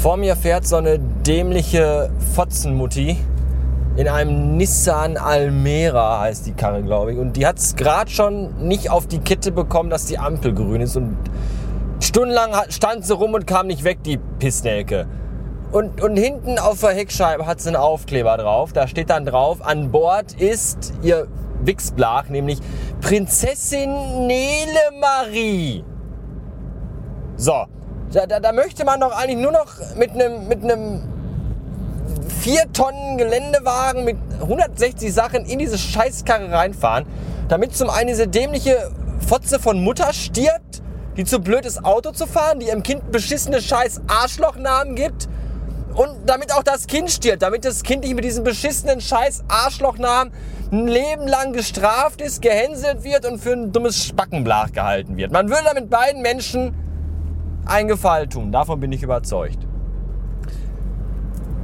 Vor mir fährt so eine dämliche Fotzenmutti in einem Nissan Almera heißt die Karre, glaube ich. Und die hat es gerade schon nicht auf die Kette bekommen, dass die Ampel grün ist. Und stundenlang stand sie rum und kam nicht weg, die Pissnelke. Und, und hinten auf der Heckscheibe hat sie einen Aufkleber drauf. Da steht dann drauf, an Bord ist ihr Wichsblach, nämlich Prinzessin Nele Marie. So, da, da, da möchte man doch eigentlich nur noch mit einem mit einem 4 Tonnen Geländewagen mit 160 Sachen in diese Scheißkarre reinfahren, damit zum einen diese dämliche Fotze von Mutter stirbt, die zu blöd ist, Auto zu fahren, die ihrem Kind beschissene scheiß Arschlochnamen gibt und damit auch das Kind stirbt, damit das Kind nicht mit diesem beschissenen scheiß Arschlochnamen ein Leben lang gestraft ist, gehänselt wird und für ein dummes Spackenblach gehalten wird. Man würde damit beiden Menschen einen Gefallen tun, davon bin ich überzeugt.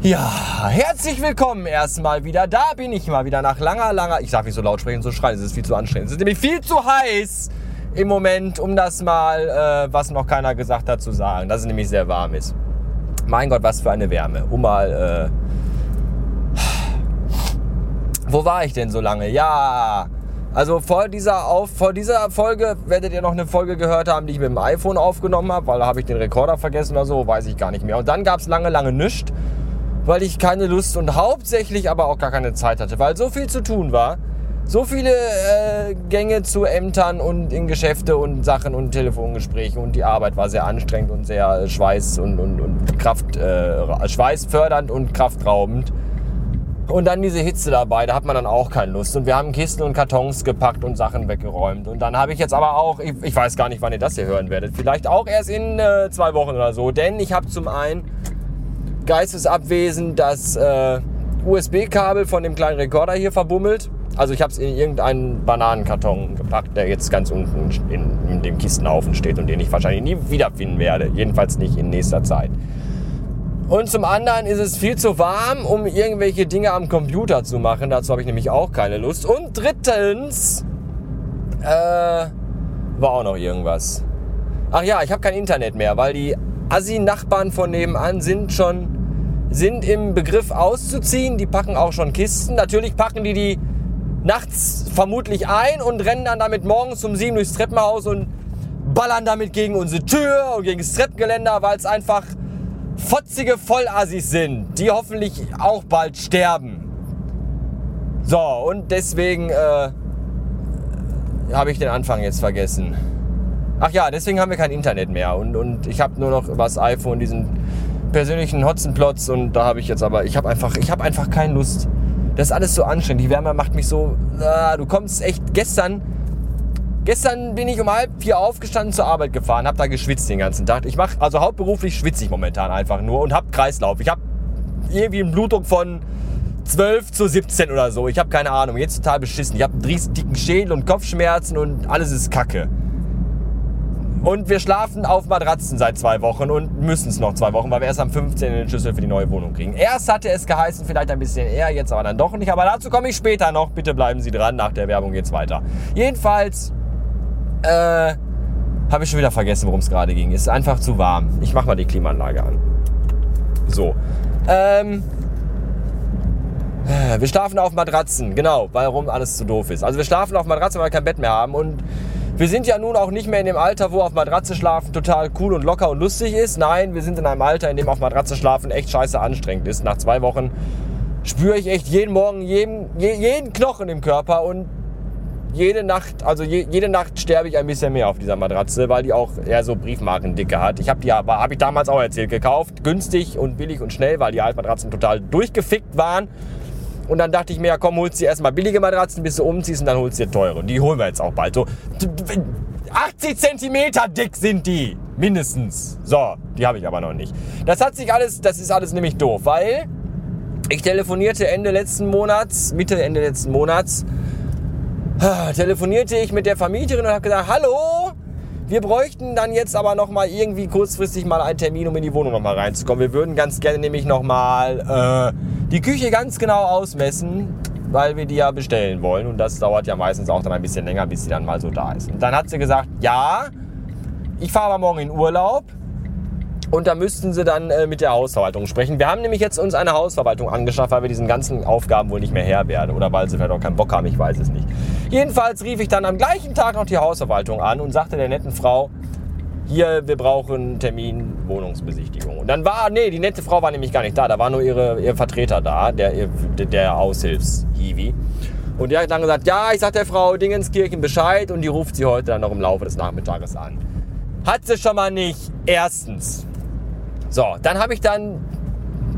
Ja, herzlich willkommen erstmal wieder. Da bin ich mal wieder nach langer, langer. Ich darf nicht so laut sprechen, so schreien, es ist viel zu anstrengend. Es ist nämlich viel zu heiß im Moment, um das mal, äh, was noch keiner gesagt hat, zu sagen, dass es nämlich sehr warm ist. Mein Gott, was für eine Wärme. Um mal. Äh, wo war ich denn so lange? Ja. Also vor dieser, auf, vor dieser Folge werdet ihr noch eine Folge gehört haben, die ich mit dem iPhone aufgenommen habe, weil da habe ich den Rekorder vergessen oder so, weiß ich gar nicht mehr. Und dann gab es lange, lange nichts, weil ich keine Lust und hauptsächlich aber auch gar keine Zeit hatte, weil so viel zu tun war. So viele äh, Gänge zu Ämtern und in Geschäfte und Sachen und Telefongespräche und die Arbeit war sehr anstrengend und sehr schweiß und, und, und Kraft, äh, schweißfördernd und kraftraubend. Und dann diese Hitze dabei, da hat man dann auch keine Lust. Und wir haben Kisten und Kartons gepackt und Sachen weggeräumt. Und dann habe ich jetzt aber auch, ich, ich, weiß gar nicht, wann ihr das hier hören werdet, vielleicht auch erst in äh, zwei Wochen oder so. Denn ich habe zum einen geistesabwesend das äh, USB-Kabel von dem kleinen Rekorder hier verbummelt. Also ich habe es in irgendeinen Bananenkarton gepackt, der jetzt ganz unten in, in dem Kistenhaufen steht und den ich wahrscheinlich nie wiederfinden werde. Jedenfalls nicht in nächster Zeit. Und zum anderen ist es viel zu warm, um irgendwelche Dinge am Computer zu machen. Dazu habe ich nämlich auch keine Lust. Und drittens äh, war auch noch irgendwas. Ach ja, ich habe kein Internet mehr, weil die Assi-Nachbarn von nebenan sind schon sind im Begriff auszuziehen. Die packen auch schon Kisten. Natürlich packen die die nachts vermutlich ein und rennen dann damit morgens um sieben durchs Treppenhaus und ballern damit gegen unsere Tür und gegen das Treppengeländer, weil es einfach fotzige Vollassis sind, die hoffentlich auch bald sterben. So, und deswegen äh, habe ich den Anfang jetzt vergessen. Ach ja, deswegen haben wir kein Internet mehr. Und, und ich habe nur noch übers iPhone diesen persönlichen Hotzenplotz und da habe ich jetzt aber, ich habe einfach, ich habe einfach keine Lust. Das ist alles so anstrengend. Die Wärme macht mich so, ah, du kommst echt gestern, Gestern bin ich um halb vier aufgestanden zur Arbeit gefahren, habe da geschwitzt den ganzen Tag. Ich mache also hauptberuflich schwitze ich momentan einfach nur und habe Kreislauf. Ich habe irgendwie einen Blutdruck von 12 zu 17 oder so. Ich habe keine Ahnung. Jetzt total beschissen. Ich habe einen dicken Schädel und Kopfschmerzen und alles ist Kacke. Und wir schlafen auf Matratzen seit zwei Wochen und müssen es noch zwei Wochen, weil wir erst am 15. den Schlüssel für die neue Wohnung kriegen. Erst hatte es geheißen, vielleicht ein bisschen eher, jetzt aber dann doch nicht. Aber dazu komme ich später noch. Bitte bleiben Sie dran. Nach der Werbung geht's weiter. Jedenfalls äh, habe ich schon wieder vergessen, worum es gerade ging. Ist einfach zu warm. Ich mache mal die Klimaanlage an. So. Ähm, äh, wir schlafen auf Matratzen, genau, warum alles zu doof ist. Also wir schlafen auf Matratzen, weil wir kein Bett mehr haben und wir sind ja nun auch nicht mehr in dem Alter, wo auf Matratze schlafen total cool und locker und lustig ist. Nein, wir sind in einem Alter, in dem auf Matratze schlafen echt scheiße anstrengend ist. Nach zwei Wochen spüre ich echt jeden Morgen jeden, jeden Knochen im Körper und jede Nacht, also je, jede Nacht sterbe ich ein bisschen mehr auf dieser Matratze, weil die auch eher so Briefmarkendicke hat. Ich habe die aber, habe ich damals auch erzählt, gekauft, günstig und billig und schnell, weil die Altmatratzen total durchgefickt waren. Und dann dachte ich mir, ja komm, holst dir erstmal billige Matratzen, bis du umziehst und dann holst du dir teure. Und die holen wir jetzt auch bald. So 80 Zentimeter dick sind die, mindestens. So, die habe ich aber noch nicht. Das hat sich alles, das ist alles nämlich doof, weil ich telefonierte Ende letzten Monats, Mitte Ende letzten Monats telefonierte ich mit der Vermieterin und habe gesagt, hallo, wir bräuchten dann jetzt aber noch mal irgendwie kurzfristig mal einen Termin, um in die Wohnung noch mal reinzukommen. Wir würden ganz gerne nämlich noch mal äh, die Küche ganz genau ausmessen, weil wir die ja bestellen wollen und das dauert ja meistens auch dann ein bisschen länger, bis sie dann mal so da ist. Und dann hat sie gesagt, ja, ich fahre aber morgen in Urlaub Und da müssten sie dann äh, mit der Hausverwaltung sprechen. Wir haben nämlich jetzt uns eine Hausverwaltung angeschafft, weil wir diesen ganzen Aufgaben wohl nicht mehr Herr werden. Oder weil sie vielleicht auch keinen Bock haben, ich weiß es nicht. Jedenfalls rief ich dann am gleichen Tag noch die Hausverwaltung an und sagte der netten Frau, hier, wir brauchen Termin Wohnungsbesichtigung. Und dann war, nee, die nette Frau war nämlich gar nicht da, da war nur ihre, ihr Vertreter da, der, der Aushilfs-Hiwi. Und der hat dann gesagt, ja, ich sag der Frau Dingenskirchen Bescheid und die ruft sie heute dann noch im Laufe des Nachmittages an. Hat sie schon mal nicht. Erstens. So, dann habe ich dann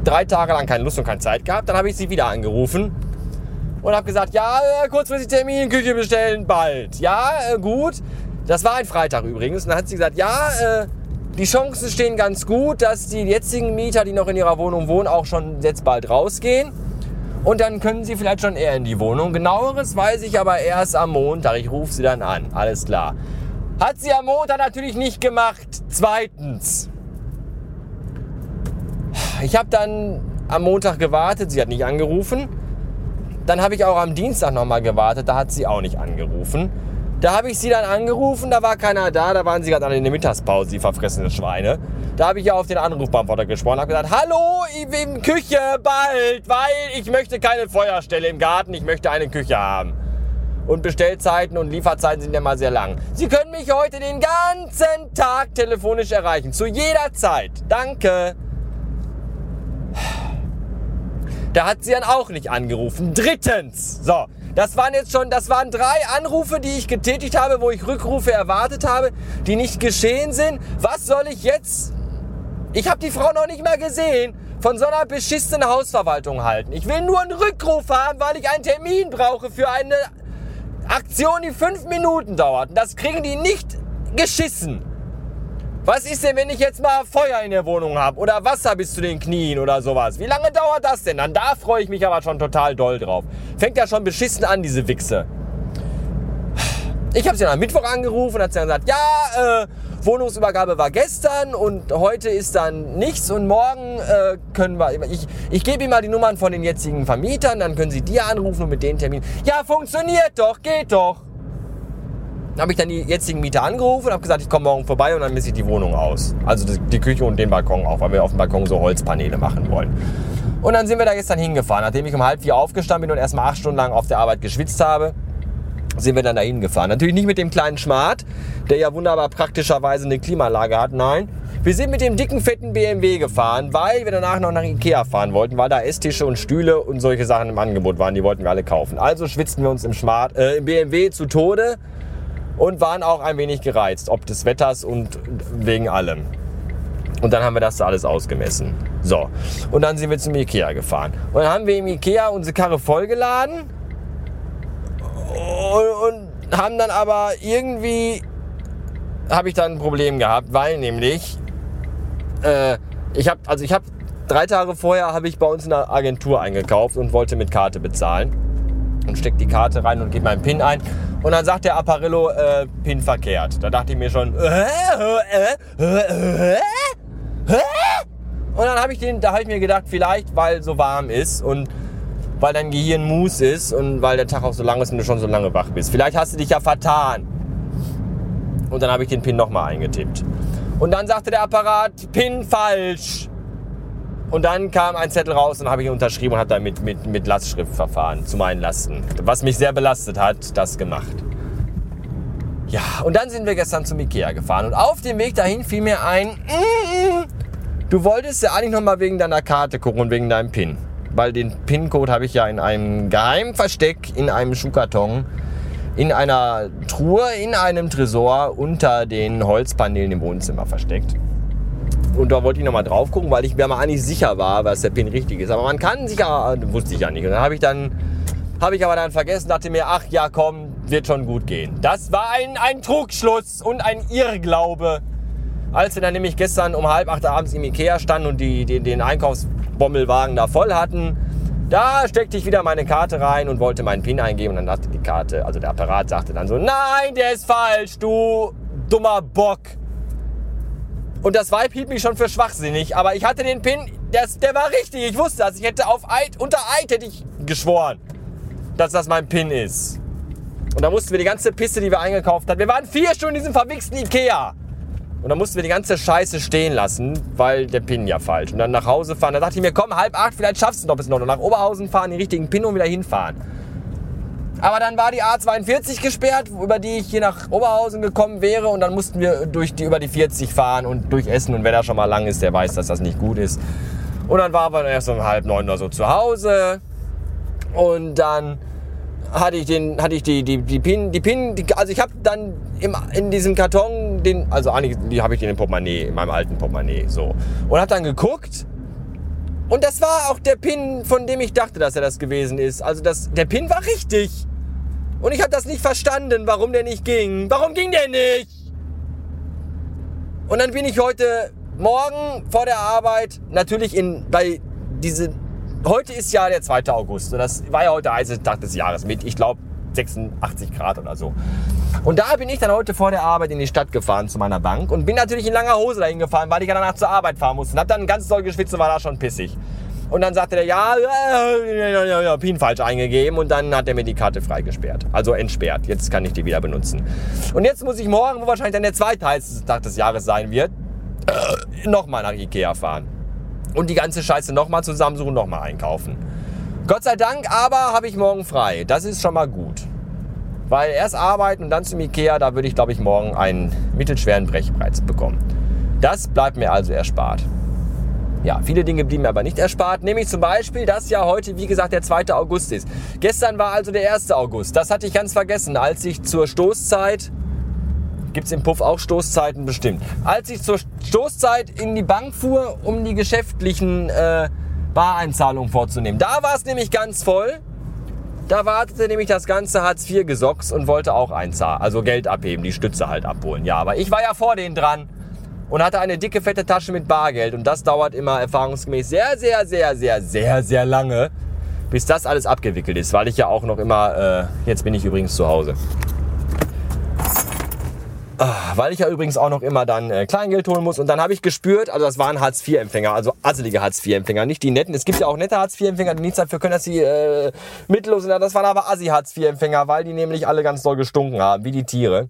drei Tage lang keine Lust und keine Zeit gehabt. Dann habe ich sie wieder angerufen und habe gesagt, ja, äh, kurzfristig Termin, Küche bestellen, bald. Ja, äh, gut. Das war ein Freitag übrigens. Und dann hat sie gesagt, ja, äh, die Chancen stehen ganz gut, dass die jetzigen Mieter, die noch in ihrer Wohnung wohnen, auch schon jetzt bald rausgehen. Und dann können sie vielleicht schon eher in die Wohnung. Genaueres weiß ich aber erst am Montag. Ich rufe sie dann an. Alles klar. Hat sie am Montag natürlich nicht gemacht. Zweitens. Ich habe dann am Montag gewartet. Sie hat nicht angerufen. Dann habe ich auch am Dienstag nochmal gewartet. Da hat sie auch nicht angerufen. Da habe ich sie dann angerufen, da war keiner da, da waren sie gerade in der Mittagspause, die verfressenen Schweine. Da habe ich ja auf den Anrufbeantworter gesprochen, habe gesagt, hallo, ich bin Küche, bald, weil ich möchte keine Feuerstelle im Garten, ich möchte eine Küche haben. Und Bestellzeiten und Lieferzeiten sind ja mal sehr lang. Sie können mich heute den ganzen Tag telefonisch erreichen, zu jeder Zeit. Danke. Da hat sie dann auch nicht angerufen. Drittens, so, das waren jetzt schon, das waren drei Anrufe, die ich getätigt habe, wo ich Rückrufe erwartet habe, die nicht geschehen sind. Was soll ich jetzt? Ich habe die Frau noch nicht mal gesehen von so einer beschissenen Hausverwaltung halten. Ich will nur einen Rückruf haben, weil ich einen Termin brauche für eine Aktion, die fünf Minuten dauert. Und das kriegen die nicht geschissen. Was ist denn, wenn ich jetzt mal Feuer in der Wohnung habe oder Wasser bis zu den Knien oder sowas? Wie lange dauert das denn? Dann da freue ich mich aber schon total doll drauf. Fängt ja schon beschissen an, diese Wichse. Ich habe sie dann am Mittwoch angerufen und hat sie dann gesagt, ja, äh, Wohnungsübergabe war gestern und heute ist dann nichts und morgen äh, können wir, ich, ich gebe Ihnen mal die Nummern von den jetzigen Vermietern, dann können Sie die anrufen und mit den Termin. Ja, funktioniert doch, geht doch habe ich dann die jetzigen Mieter angerufen und habe gesagt, ich komme morgen vorbei und dann misse ich die Wohnung aus. Also die Küche und den Balkon auch, weil wir auf dem Balkon so Holzpaneele machen wollen. Und dann sind wir da gestern hingefahren. Nachdem ich um halb vier aufgestanden bin und erstmal acht Stunden lang auf der Arbeit geschwitzt habe, sind wir dann da hingefahren. Natürlich nicht mit dem kleinen Schmart, der ja wunderbar praktischerweise eine Klimaanlage hat. Nein, wir sind mit dem dicken, fetten BMW gefahren, weil wir danach noch nach Ikea fahren wollten, weil da Esstische und Stühle und solche Sachen im Angebot waren. Die wollten wir alle kaufen. Also schwitzten wir uns im, Smart, äh, im BMW zu Tode und waren auch ein wenig gereizt, ob des Wetters und wegen allem. Und dann haben wir das da alles ausgemessen. So, und dann sind wir zum Ikea gefahren. Und dann haben wir im Ikea unsere Karre vollgeladen und, und haben dann aber irgendwie, habe ich dann ein Problem gehabt, weil nämlich, äh, ich habe, also ich habe drei Tage vorher habe ich bei uns in der Agentur eingekauft und wollte mit Karte bezahlen und stecke die Karte rein und gebe meinen PIN ein und dann sagt der Apparillo, äh, Pin verkehrt. Da dachte ich mir schon, äh, äh, äh, äh, und dann habe ich den, da habe ich mir gedacht, vielleicht weil so warm ist und weil dein Gehirn Mus ist und weil der Tag auch so lang ist und du schon so lange wach bist. Vielleicht hast du dich ja vertan. Und dann habe ich den Pin nochmal eingetippt. Und dann sagte der Apparat, Pin falsch. Und dann kam ein Zettel raus und habe ich unterschrieben und habe dann mit, mit, mit Lastschriftverfahren zu meinen Lasten, was mich sehr belastet hat, das gemacht. Ja, und dann sind wir gestern zum Ikea gefahren und auf dem Weg dahin fiel mir ein, du wolltest ja eigentlich nochmal wegen deiner Karte gucken und wegen deinem PIN. Weil den PIN-Code habe ich ja in einem geheimen Versteck, in einem Schuhkarton, in einer Truhe, in einem Tresor unter den Holzpaneelen im Wohnzimmer versteckt. Und da wollte ich nochmal drauf gucken, weil ich mir mal nicht sicher war, was der Pin richtig ist. Aber man kann sich ja, wusste ich ja nicht. Und dann habe ich dann, habe ich aber dann vergessen, dachte mir, ach ja, komm, wird schon gut gehen. Das war ein, ein Trugschluss und ein Irrglaube. Als wir dann nämlich gestern um halb acht abends im Ikea standen und die, die, den Einkaufsbommelwagen da voll hatten, da steckte ich wieder meine Karte rein und wollte meinen PIN eingeben und dann dachte die Karte, also der Apparat sagte dann so, nein, der ist falsch, du dummer Bock. Und das Vibe hielt mich schon für schwachsinnig, aber ich hatte den Pin, das, der war richtig. Ich wusste das. Ich hätte auf Eid, unter Eid hätte ich geschworen, dass das mein Pin ist. Und da mussten wir die ganze Piste, die wir eingekauft haben. Wir waren vier Stunden in diesem verwichsten Ikea. Und dann mussten wir die ganze Scheiße stehen lassen, weil der Pin ja falsch. Und dann nach Hause fahren. Da dachte ich mir, komm, halb acht, vielleicht schaffst du es noch bis noch. Nach Oberhausen fahren, den richtigen Pin und wieder hinfahren. Aber dann war die A42 gesperrt, über die ich hier nach Oberhausen gekommen wäre. Und dann mussten wir durch die, über die 40 fahren und durch Essen. Und wer da schon mal lang ist, der weiß, dass das nicht gut ist. Und dann waren wir erst um halb neun oder so zu Hause. Und dann hatte ich den, hatte ich die, die, die Pin, die Pin, die, also ich habe dann im, in diesem Karton den, also eigentlich habe ich in dem Portemonnaie, in meinem alten Portemonnaie, so. Und habe dann geguckt und das war auch der Pin, von dem ich dachte, dass er das gewesen ist. Also das, der Pin war richtig. Und ich habe das nicht verstanden, warum der nicht ging. Warum ging der nicht? Und dann bin ich heute Morgen vor der Arbeit natürlich in, bei diese, heute ist ja der 2. August. Und das war ja heute der heiße Tag des Jahres mit, ich glaube, 86 Grad oder so. Und da bin ich dann heute vor der Arbeit in die Stadt gefahren zu meiner Bank und bin natürlich in langer Hose dahin gefahren, weil ich ja danach zur Arbeit fahren musste. Und hab dann ganz doll geschwitzt und war da schon pissig. Und dann sagte der, ja, ja, ja, ja, ja, PIN falsch eingegeben und dann hat er mir die Karte freigesperrt. Also entsperrt. Jetzt kann ich die wieder benutzen. Und jetzt muss ich morgen, wo wahrscheinlich dann der zweite heißeste Tag des Jahres sein wird, äh, nochmal nach Ikea fahren. Und die ganze Scheiße nochmal zusammensuchen, nochmal einkaufen. Gott sei Dank aber habe ich morgen frei. Das ist schon mal gut. Weil erst arbeiten und dann zum Ikea, da würde ich glaube ich morgen einen mittelschweren Brechreiz bekommen. Das bleibt mir also erspart. Ja, viele Dinge blieben mir aber nicht erspart, nämlich zum Beispiel, dass ja heute, wie gesagt, der 2. August ist. Gestern war also der 1. August. Das hatte ich ganz vergessen, als ich zur Stoßzeit Gibt es im Puff auch Stoßzeiten bestimmt. Als ich zur Stoßzeit in die Bank fuhr, um die geschäftlichen äh, Bareinzahlungen vorzunehmen. Da war es nämlich ganz voll. Da wartete nämlich das ganze Hartz IV gesocks und wollte auch einzahlen, also Geld abheben, die Stütze halt abholen. Ja, aber ich war ja vor denen dran und hatte eine dicke, fette Tasche mit Bargeld. Und das dauert immer erfahrungsgemäß sehr, sehr, sehr, sehr, sehr, sehr lange, bis das alles abgewickelt ist, weil ich ja auch noch immer, äh, jetzt bin ich übrigens zu Hause. Ah, weil ich ja übrigens auch noch immer dann äh, Kleingeld holen muss. Und dann habe ich gespürt, also das waren Hartz-IV-Empfänger, also asselige Hartz-IV-Empfänger, nicht die netten. Es gibt ja auch nette Hartz-IV-Empfänger, die nichts dafür können, dass sie äh, mittellos sind. Das waren aber Assi-Hartz-IV-Empfänger, weil die nämlich alle ganz doll gestunken haben, wie die Tiere.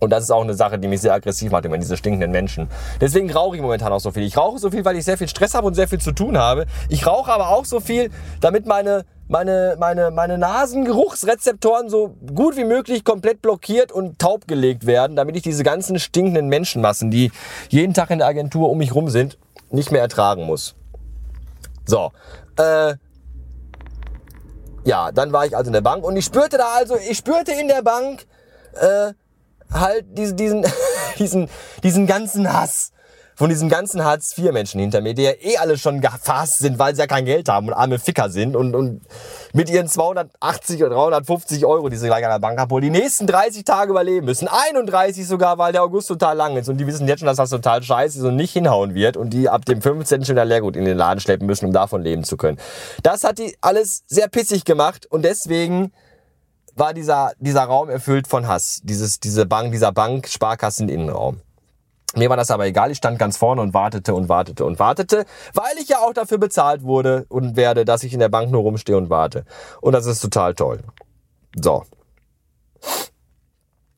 Und das ist auch eine Sache, die mich sehr aggressiv macht, immer diese stinkenden Menschen. Deswegen rauche ich momentan auch so viel. Ich rauche so viel, weil ich sehr viel Stress habe und sehr viel zu tun habe. Ich rauche aber auch so viel, damit meine, meine, meine, meine Nasengeruchsrezeptoren so gut wie möglich komplett blockiert und taub gelegt werden, damit ich diese ganzen stinkenden Menschenmassen, die jeden Tag in der Agentur um mich rum sind, nicht mehr ertragen muss. So, äh, ja, dann war ich also in der Bank und ich spürte da also, ich spürte in der Bank, äh, halt diesen, diesen, diesen, diesen ganzen Hass von diesen ganzen Hartz-IV-Menschen hinter mir, die ja eh alle schon gefasst sind, weil sie ja kein Geld haben und arme Ficker sind und, und mit ihren 280 oder 350 Euro, die sie gleich an der Bank abholen, die nächsten 30 Tage überleben müssen. 31 sogar, weil der August total lang ist und die wissen jetzt schon, dass das total scheiße ist und nicht hinhauen wird und die ab dem 15. schon wieder Leergut in den Laden schleppen müssen, um davon leben zu können. Das hat die alles sehr pissig gemacht und deswegen war dieser, dieser Raum erfüllt von Hass. Dieses, diese Bank, dieser Bank, Sparkassen Innenraum. Mir war das aber egal, ich stand ganz vorne und wartete und wartete und wartete, weil ich ja auch dafür bezahlt wurde und werde, dass ich in der Bank nur rumstehe und warte. Und das ist total toll. So.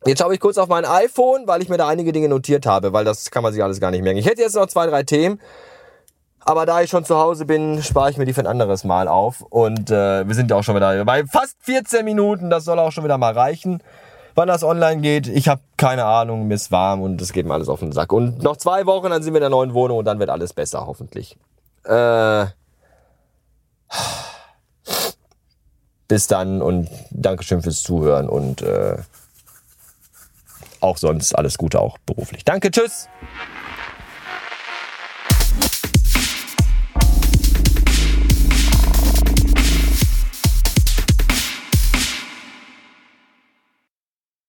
Jetzt schaue ich kurz auf mein iPhone, weil ich mir da einige Dinge notiert habe, weil das kann man sich alles gar nicht merken. Ich hätte jetzt noch zwei, drei Themen, aber da ich schon zu Hause bin, spare ich mir die für ein anderes Mal auf. Und äh, wir sind ja auch schon wieder bei fast 14 Minuten. Das soll auch schon wieder mal reichen. Wann das online geht, ich habe keine Ahnung, mir ist warm und es geht mir alles auf den Sack. Und noch zwei Wochen, dann sind wir in der neuen Wohnung und dann wird alles besser, hoffentlich. Äh, bis dann und Dankeschön fürs Zuhören und äh, auch sonst alles Gute auch beruflich. Danke, tschüss.